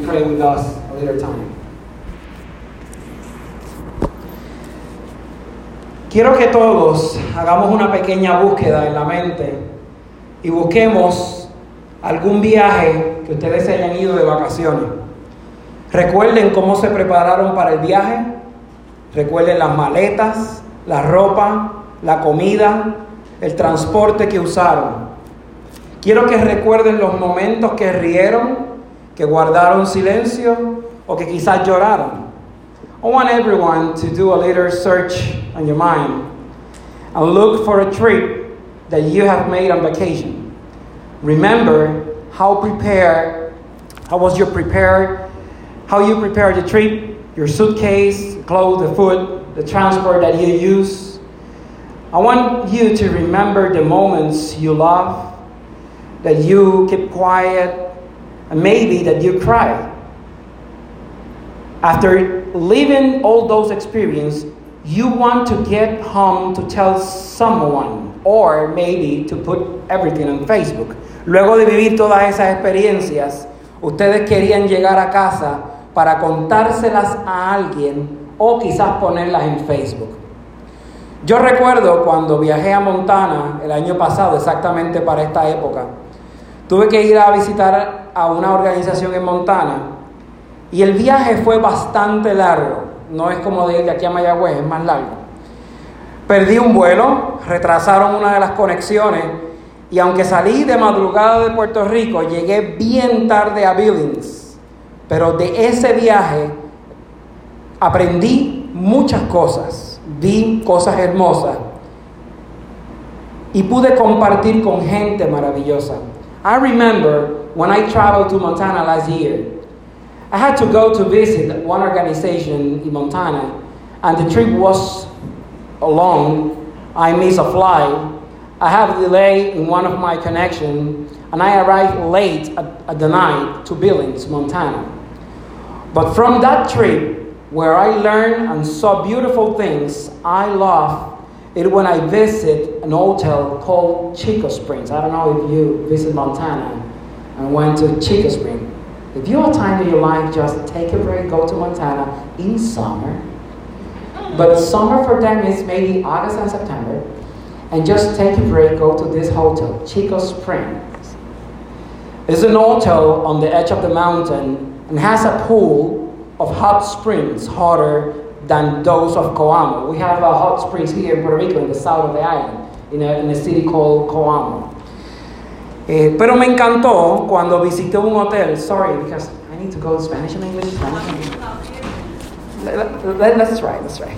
pray with us a little time. Quiero que todos hagamos una pequeña búsqueda en la mente y busquemos algún viaje que ustedes hayan ido de vacaciones. Recuerden cómo se prepararon para el viaje, recuerden las maletas, la ropa, la comida, el transporte que usaron. Quiero que recuerden los momentos que rieron, que guardaron silencio o que quizás lloraron. I want everyone to do a little search on your mind and look for a trip that you have made on vacation. Remember how prepared, how was your prepared, how you prepared the trip, your suitcase, clothes, the food, the transport that you use. I want you to remember the moments you love, that you keep quiet, maybe that you cry. After living all those experiences, you want to get home to tell someone or maybe to put everything on Facebook. Luego de vivir todas esas experiencias, ustedes querían llegar a casa para contárselas a alguien o quizás ponerlas en Facebook. Yo recuerdo cuando viajé a Montana el año pasado, exactamente para esta época, tuve que ir a visitar a una organización en Montana y el viaje fue bastante largo, no es como de ir de aquí a Mayagüez, es más largo. Perdí un vuelo, retrasaron una de las conexiones y aunque salí de madrugada de Puerto Rico, llegué bien tarde a Billings. Pero de ese viaje aprendí muchas cosas, vi cosas hermosas y pude compartir con gente maravillosa. I remember when I traveled to Montana last year. I had to go to visit one organization in Montana, and the trip was long. I missed a flight. I have a delay in one of my connections, and I arrived late at, at the night to Billings, Montana. But from that trip, where I learned and saw beautiful things, I love it when I visit an hotel called Chico Springs. I don't know if you visit Montana and went to Chico Springs. If you have time in your life, just take a break, go to Montana in summer. But summer for them is maybe August and September. And just take a break, go to this hotel, Chico Springs. It's an hotel on the edge of the mountain and has a pool of hot springs, hotter than those of Coamo. We have a hot springs here in Puerto Rico, in the south of the island, in a, city called Coamo. Eh, pero me encantó cuando visité un hotel. Sorry, because I need to go Spanish and English. Spanish and English. Let, let's try, let's try.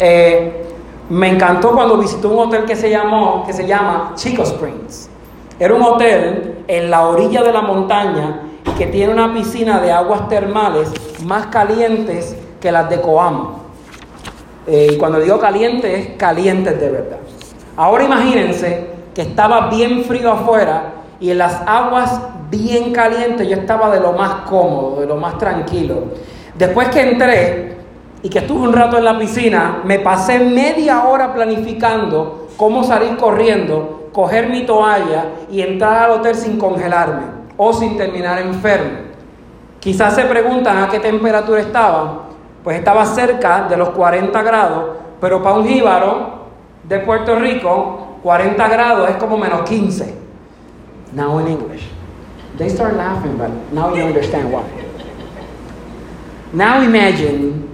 Eh, me encantó cuando visité un hotel que se llamó, que se llama Chico Springs. Era un hotel en la orilla de la montaña que tiene una piscina de aguas termales más calientes que las de Coamo. Eh, y cuando digo calientes, es calientes de verdad. Ahora imagínense que estaba bien frío afuera y en las aguas bien calientes yo estaba de lo más cómodo, de lo más tranquilo. Después que entré y que estuve un rato en la piscina, me pasé media hora planificando cómo salir corriendo, coger mi toalla y entrar al hotel sin congelarme o sin terminar enfermo. Quizás se preguntan a qué temperatura estaba. Pues estaba cerca de los 40 grados, pero para un jíbaro de Puerto Rico, 40 grados es como menos 15. Now in English. They start laughing, but now you understand why. Now imagine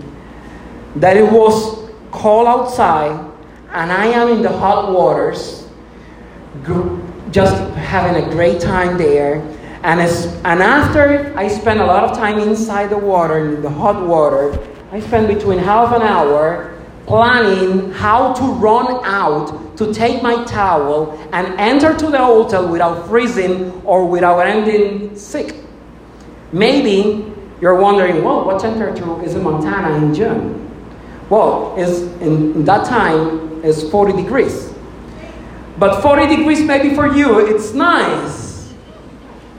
that it was cold outside and I am in the hot waters, just having a great time there. And, as, and after I spent a lot of time inside the water, in the hot water, I spent between half an hour planning how to run out to take my towel and enter to the hotel without freezing or without ending sick. Maybe you're wondering, well, what temperature is in Montana in June? Well, is in, in that time is 40 degrees. But 40 degrees maybe for you, it's nice.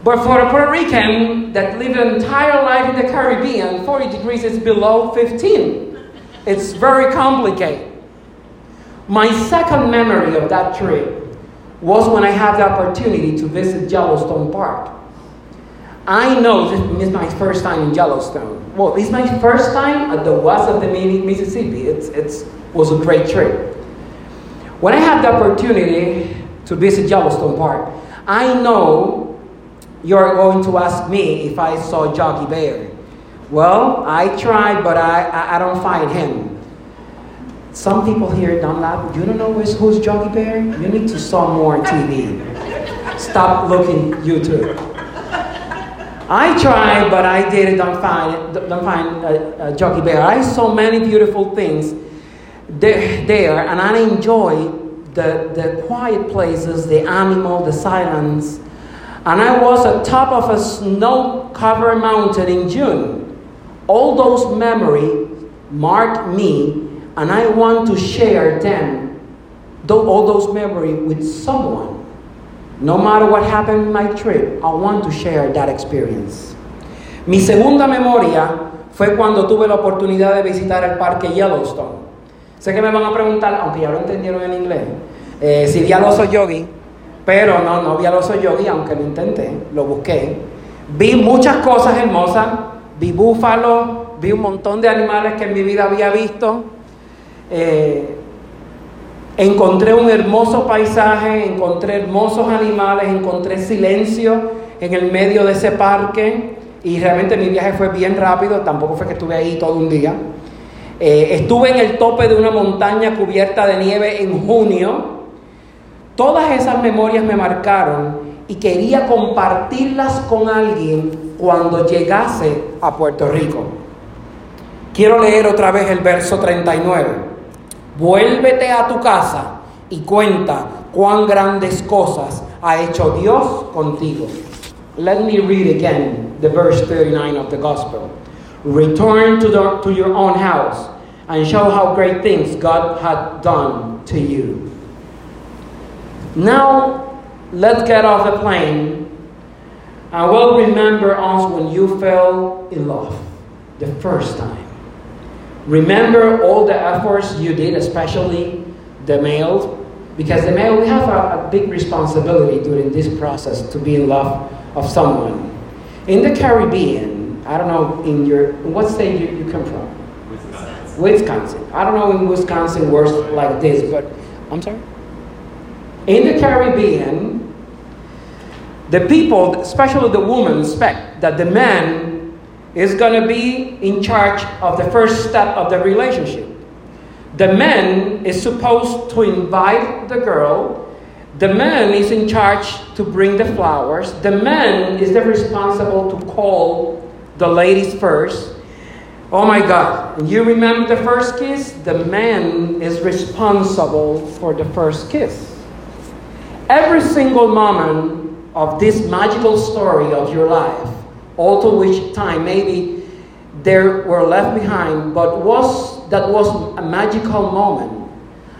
But for a Puerto Rican that lived an entire life in the Caribbean, 40 degrees is below 15. It's very complicated. My second memory of that trip was when I had the opportunity to visit Yellowstone Park. I know this is my first time in Yellowstone. Well, it's my first time at the west of the Mississippi. It's, it's was a great trip. When I had the opportunity to visit Yellowstone Park, I know you're going to ask me if I saw Yogi Bear. Well, I tried, but I, I, I don't find him. Some people here don't. You don't know who's, who's Yogi Bear? You need to saw more TV. Stop looking YouTube. I tried, but I did not don't find don't find a, a Yogi Bear. I saw many beautiful things there, there and I enjoy the, the quiet places, the animal, the silence. And I was at top of a snow-covered mountain in June. All those memories mark me, and I want to share them, all those memories, with someone. No matter what happened in my trip, I want to share that experience. Mi segunda memoria fue cuando tuve la oportunidad de visitar el parque Yellowstone. Sé que me van a preguntar, aunque ya lo entendieron en inglés, eh, si vi al oso yogi, pero no, no vi al oso yogi, aunque lo intenté, lo busqué. Vi muchas cosas hermosas, vi búfalos, vi un montón de animales que en mi vida había visto. Eh, encontré un hermoso paisaje, encontré hermosos animales, encontré silencio en el medio de ese parque y realmente mi viaje fue bien rápido, tampoco fue que estuve ahí todo un día. Eh, estuve en el tope de una montaña cubierta de nieve en junio. Todas esas memorias me marcaron y quería compartirlas con alguien cuando llegase a Puerto Rico. Quiero leer otra vez el verso 39. Vuélvete a tu casa y cuenta cuán grandes cosas ha hecho Dios contigo. Let me read again the verse 39 of the gospel. Return to, to your own house and show how great things God had done to you. Now, let's get off the plane and we'll remember us when you fell in love the first time. Remember all the efforts you did, especially the male, because the male, we have a, a big responsibility during this process to be in love of someone. In the Caribbean, I don't know in your what state you, you come from? Wisconsin. Wisconsin. I don't know in Wisconsin works like this, but I'm sorry. In the Caribbean, the people, especially the women, expect that the man is going to be in charge of the first step of the relationship. The man is supposed to invite the girl. The man is in charge to bring the flowers. The man is the responsible to call the ladies first. Oh my God. You remember the first kiss? The man is responsible for the first kiss. Every single moment of this magical story of your life, all to which time maybe there were left behind, but was that was a magical moment.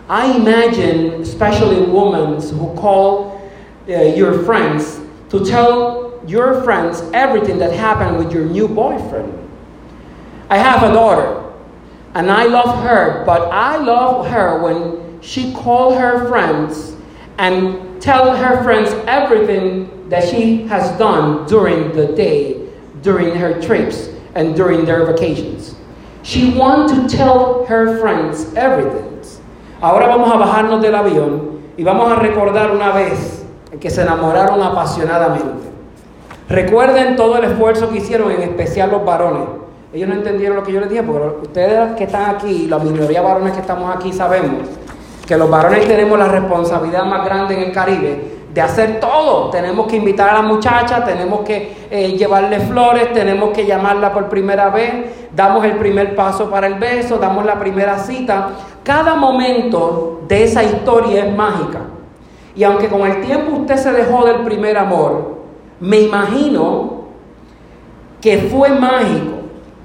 I imagine, especially women who call uh, your friends to tell your friends everything that happened with your new boyfriend. I have a daughter, and I love her, but I love her when she call her friends and tell her friends everything that she has done during the day, during her trips, and during their vacations. She wants to tell her friends everything. Ahora vamos a bajarnos del avión y vamos a recordar una vez que se enamoraron apasionadamente. Recuerden todo el esfuerzo que hicieron, en especial los varones. Ellos no entendieron lo que yo les dije, porque ustedes que están aquí, la mayoría de varones que estamos aquí, sabemos que los varones tenemos la responsabilidad más grande en el Caribe de hacer todo. Tenemos que invitar a la muchacha, tenemos que eh, llevarle flores, tenemos que llamarla por primera vez, damos el primer paso para el beso, damos la primera cita. Cada momento de esa historia es mágica. Y aunque con el tiempo usted se dejó del primer amor, me imagino que fue mágico,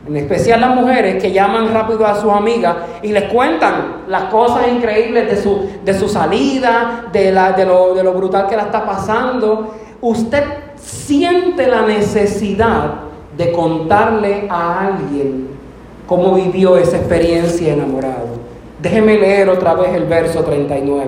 en especial las mujeres que llaman rápido a sus amigas y les cuentan las cosas increíbles de su, de su salida, de, la, de, lo, de lo brutal que la está pasando. Usted siente la necesidad de contarle a alguien cómo vivió esa experiencia enamorado. Déjeme leer otra vez el verso 39.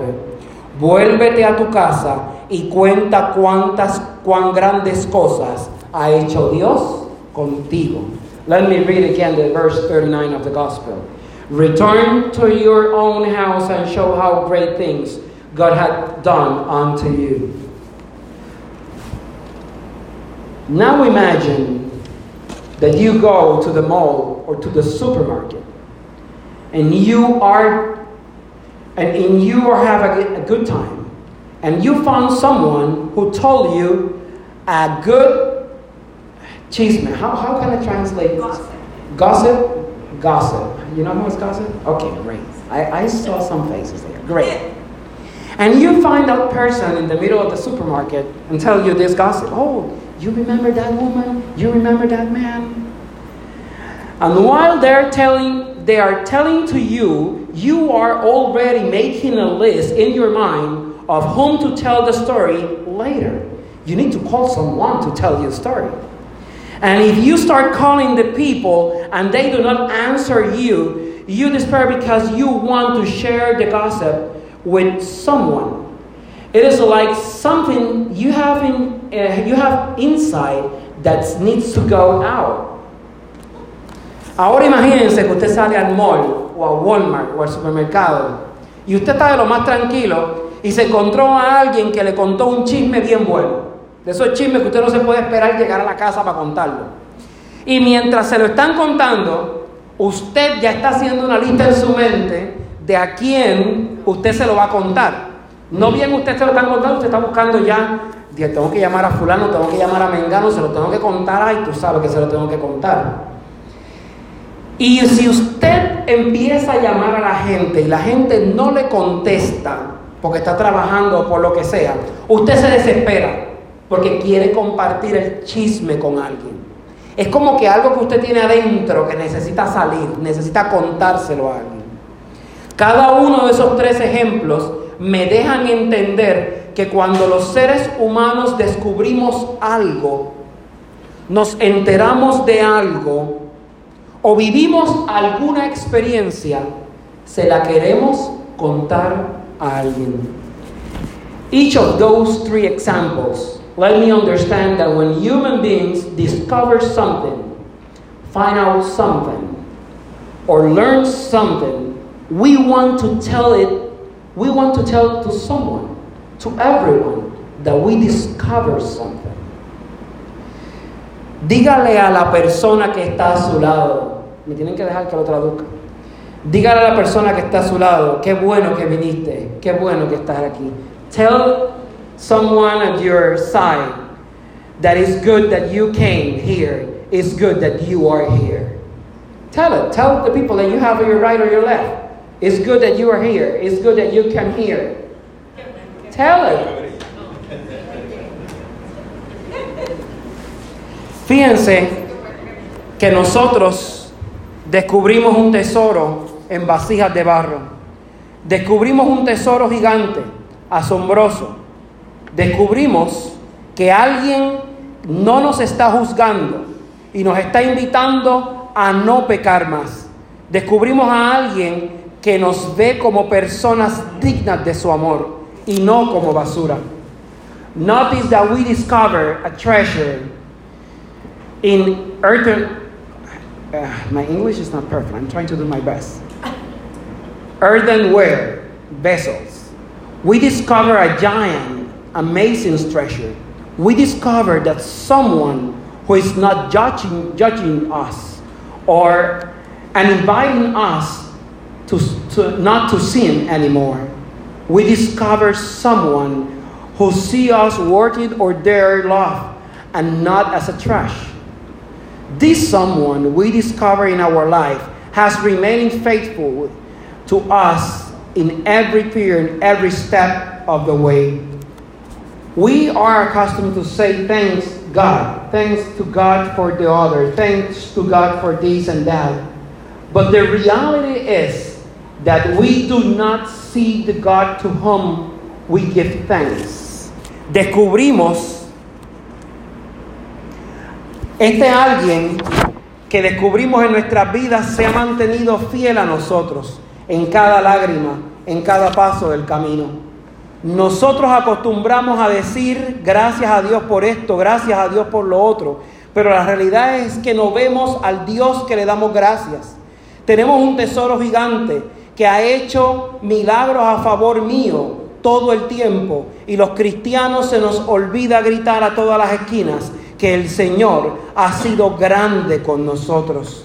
Vuélvete a tu casa y cuenta cuántas, cuán grandes cosas ha hecho Dios contigo. Let me read again the verse 39 of the gospel. Return to your own house and show how great things God hath done unto you. Now imagine that you go to the mall or to the supermarket and you are and, and you are having a good time and you found someone who told you a good chisme. How, how can I translate Gossip. Gossip? Gossip. You know what's gossip? Okay, great. I, I saw some faces there. Great. And you find that person in the middle of the supermarket and tell you this gossip. Oh, you remember that woman? You remember that man? And while they're telling, they are telling to you, you are already making a list in your mind of whom to tell the story later. You need to call someone to tell you a story. And if you start calling the people and they do not answer you, you despair because you want to share the gossip with someone. It is like something you have in uh, you have inside that needs to go out. Ahora imagínense que usted sale al mall o a Walmart o al supermercado y usted está de lo más tranquilo y se encontró a alguien que le contó un chisme bien bueno. De esos chismes que usted no se puede esperar llegar a la casa para contarlo. Y mientras se lo están contando, usted ya está haciendo una lista en su mente de a quién usted se lo va a contar. No bien usted se lo está contando, usted está buscando ya, "Dios, tengo que llamar a fulano, tengo que llamar a Mengano, se lo tengo que contar, ay, tú sabes que se lo tengo que contar. Y si usted empieza a llamar a la gente y la gente no le contesta porque está trabajando o por lo que sea, usted se desespera porque quiere compartir el chisme con alguien. Es como que algo que usted tiene adentro que necesita salir, necesita contárselo a alguien. Cada uno de esos tres ejemplos me dejan entender que cuando los seres humanos descubrimos algo, nos enteramos de algo o vivimos alguna experiencia, se la queremos contar a alguien. Each of those three examples let me understand that when human beings discover something, find out something, or learn something, we want to tell it, we want to tell to someone, to everyone, that we discover something. Dígale a la persona que está a su lado, me tienen que dejar que lo traduzca. Dígale a la persona que está a su lado, qué bueno que viniste, qué bueno que estás aquí. Tell someone at your side that is good that you came here, it's good that you are here. Tell it. Tell the people that you have on your right or your left. It's good that you are here. It's good that you come here. Tell it. Fíjense que nosotros descubrimos un tesoro en vasijas de barro. Descubrimos un tesoro gigante, asombroso. Descubrimos que alguien no nos está juzgando y nos está invitando a no pecar más. Descubrimos a alguien que nos ve como personas dignas de su amor y no como basura. Notice that we discover a treasure in earthen. Uh, my English is not perfect. I'm trying to do my best. Earthenware vessels. We discover a giant, amazing treasure. We discover that someone who is not judging, judging us or and inviting us to, to not to sin anymore. We discover someone who see us working or their love and not as a trash. This someone we discover in our life has remained faithful to us in every period, every step of the way. We are accustomed to say thanks God, thanks to God for the other, thanks to God for this and that. But the reality is that we do not see the God to whom we give thanks. Descubrimos este alguien que descubrimos en nuestras vidas se ha mantenido fiel a nosotros en cada lágrima, en cada paso del camino. Nosotros acostumbramos a decir gracias a Dios por esto, gracias a Dios por lo otro, pero la realidad es que no vemos al Dios que le damos gracias. Tenemos un tesoro gigante que ha hecho milagros a favor mío todo el tiempo y los cristianos se nos olvida gritar a todas las esquinas que el Señor ha sido grande con nosotros.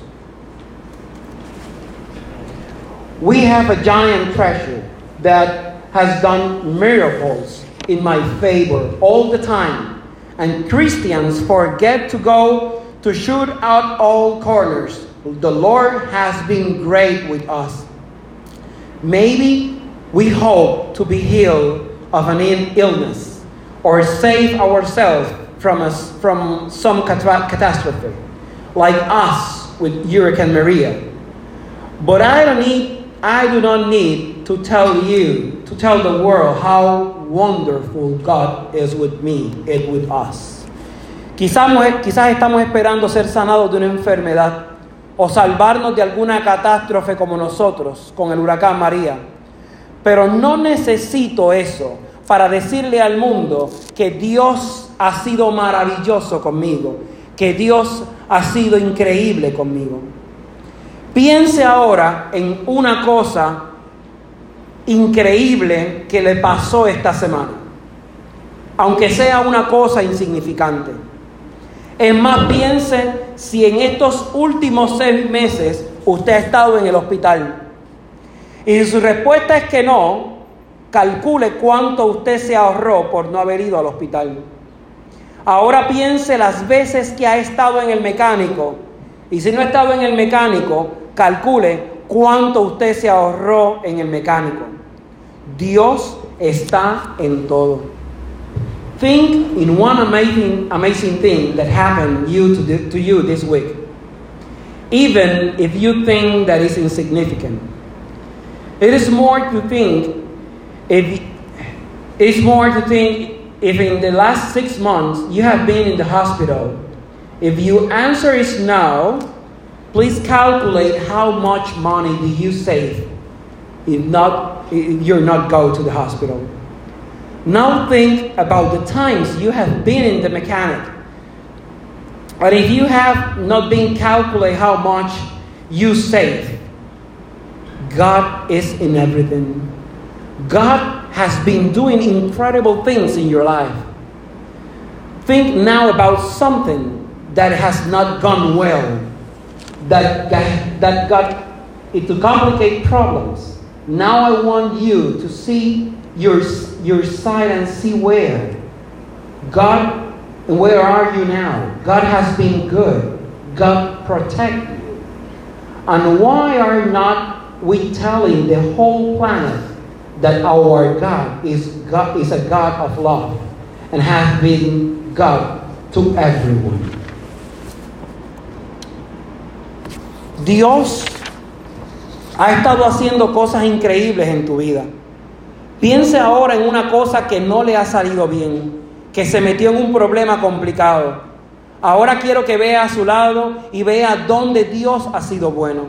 We have a giant treasure that has done miracles in my favor all the time. And Christians forget to go to shoot out all corners. The Lord has been great with us. Maybe we hope to be healed of an illness or save ourselves from, a, from some catastrophe, like us with Hurricane Maria. But I don't need, I do not need to tell you, tell the world how wonderful God is with me and with us. Quizás estamos esperando ser sanados de una enfermedad o salvarnos de alguna catástrofe como nosotros con el huracán María. Pero no necesito eso para decirle al mundo que Dios ha sido maravilloso conmigo, que Dios ha sido increíble conmigo. Piense ahora en una cosa increíble que le pasó esta semana, aunque sea una cosa insignificante. Es más, piense si en estos últimos seis meses usted ha estado en el hospital. Y si su respuesta es que no, calcule cuánto usted se ahorró por no haber ido al hospital. Ahora piense las veces que ha estado en el mecánico. Y si no ha estado en el mecánico, calcule cuánto usted se ahorró en el mecánico. Dios está en todo. Think in one amazing, amazing thing that happened you to, the, to you this week, even if you think that is insignificant. It is more to think if it's more to think if in the last six months you have been in the hospital. If your answer is no, please calculate how much money do you save if not if you're not go to the hospital. Now think about the times you have been in the mechanic. But if you have not been calculate how much you save, God is in everything. God has been doing incredible things in your life. Think now about something that has not gone well, that, that, got it to complicate problems. Now I want you to see your, your side and see where. God, where are you now? God has been good. God protect you. And why are not we telling the whole planet that our God is, God is a God of love and has been God to everyone? Dios ha estado haciendo cosas increíbles en tu vida. Piense ahora en una cosa que no le ha salido bien, que se metió en un problema complicado. Ahora quiero que vea a su lado y vea dónde Dios ha sido bueno.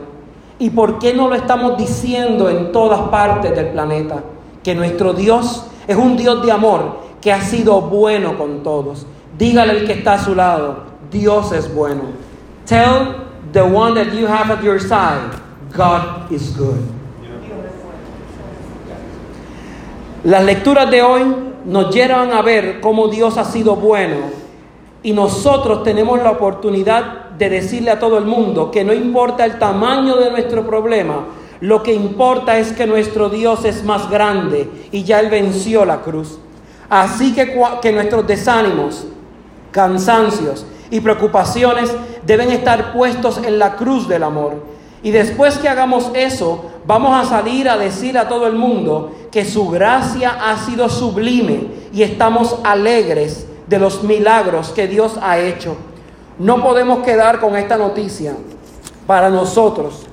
¿Y por qué no lo estamos diciendo en todas partes del planeta? Que nuestro Dios es un Dios de amor que ha sido bueno con todos. Dígale al que está a su lado, Dios es bueno. Tell the one that you have at your side, God is good. Las lecturas de hoy nos llevan a ver cómo Dios ha sido bueno y nosotros tenemos la oportunidad de decirle a todo el mundo que no importa el tamaño de nuestro problema, lo que importa es que nuestro Dios es más grande y ya Él venció la cruz. Así que, que nuestros desánimos, cansancios y preocupaciones deben estar puestos en la cruz del amor. Y después que hagamos eso, vamos a salir a decir a todo el mundo que su gracia ha sido sublime y estamos alegres de los milagros que Dios ha hecho. No podemos quedar con esta noticia para nosotros.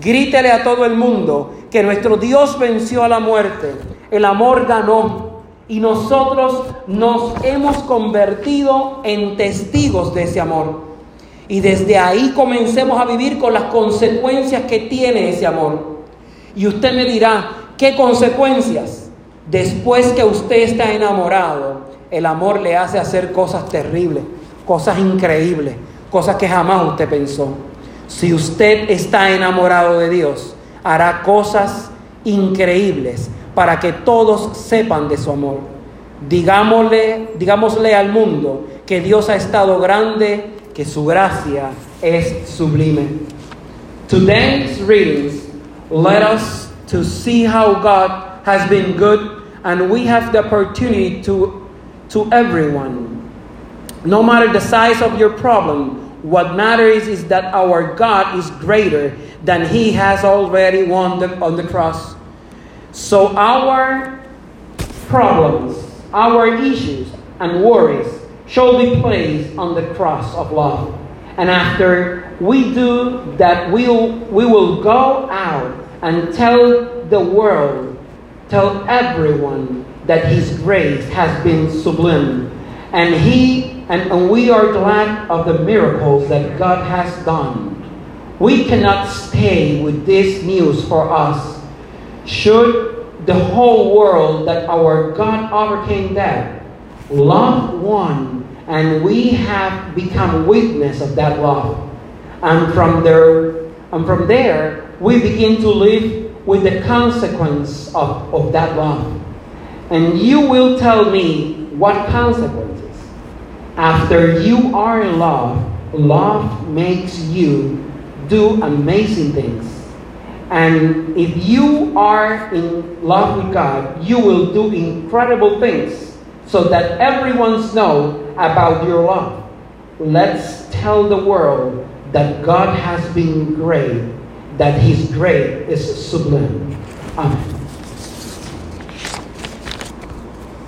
Grítele a todo el mundo que nuestro Dios venció a la muerte, el amor ganó y nosotros nos hemos convertido en testigos de ese amor. Y desde ahí comencemos a vivir con las consecuencias que tiene ese amor. Y usted me dirá, ¿qué consecuencias? Después que usted está enamorado, el amor le hace hacer cosas terribles, cosas increíbles, cosas que jamás usted pensó. Si usted está enamorado de Dios, hará cosas increíbles para que todos sepan de su amor. Digámosle, digámosle al mundo que Dios ha estado grande, que su gracia es sublime. Today's readings let us to see how God has been good and we have the opportunity to to everyone. No matter the size of your problem, what matters is that our God is greater than he has already won the, on the cross. So our problems, our issues, and worries shall be placed on the cross of love. And after we do that, we'll, we will go out and tell the world, tell everyone that His grace has been sublime. And He and, and we are glad of the miracles that God has done. We cannot stay with this news for us. Should the whole world that our God overcame death, love won, and we have become witness of that love. And from there, and from there, we begin to live with the consequence of, of that love. And you will tell me what consequences. After you are in love, love makes you do amazing things. And if you are in love with God, you will do incredible things so that everyone knows about your love. Let's tell the world that God has been great, that His grace is sublime. Amen.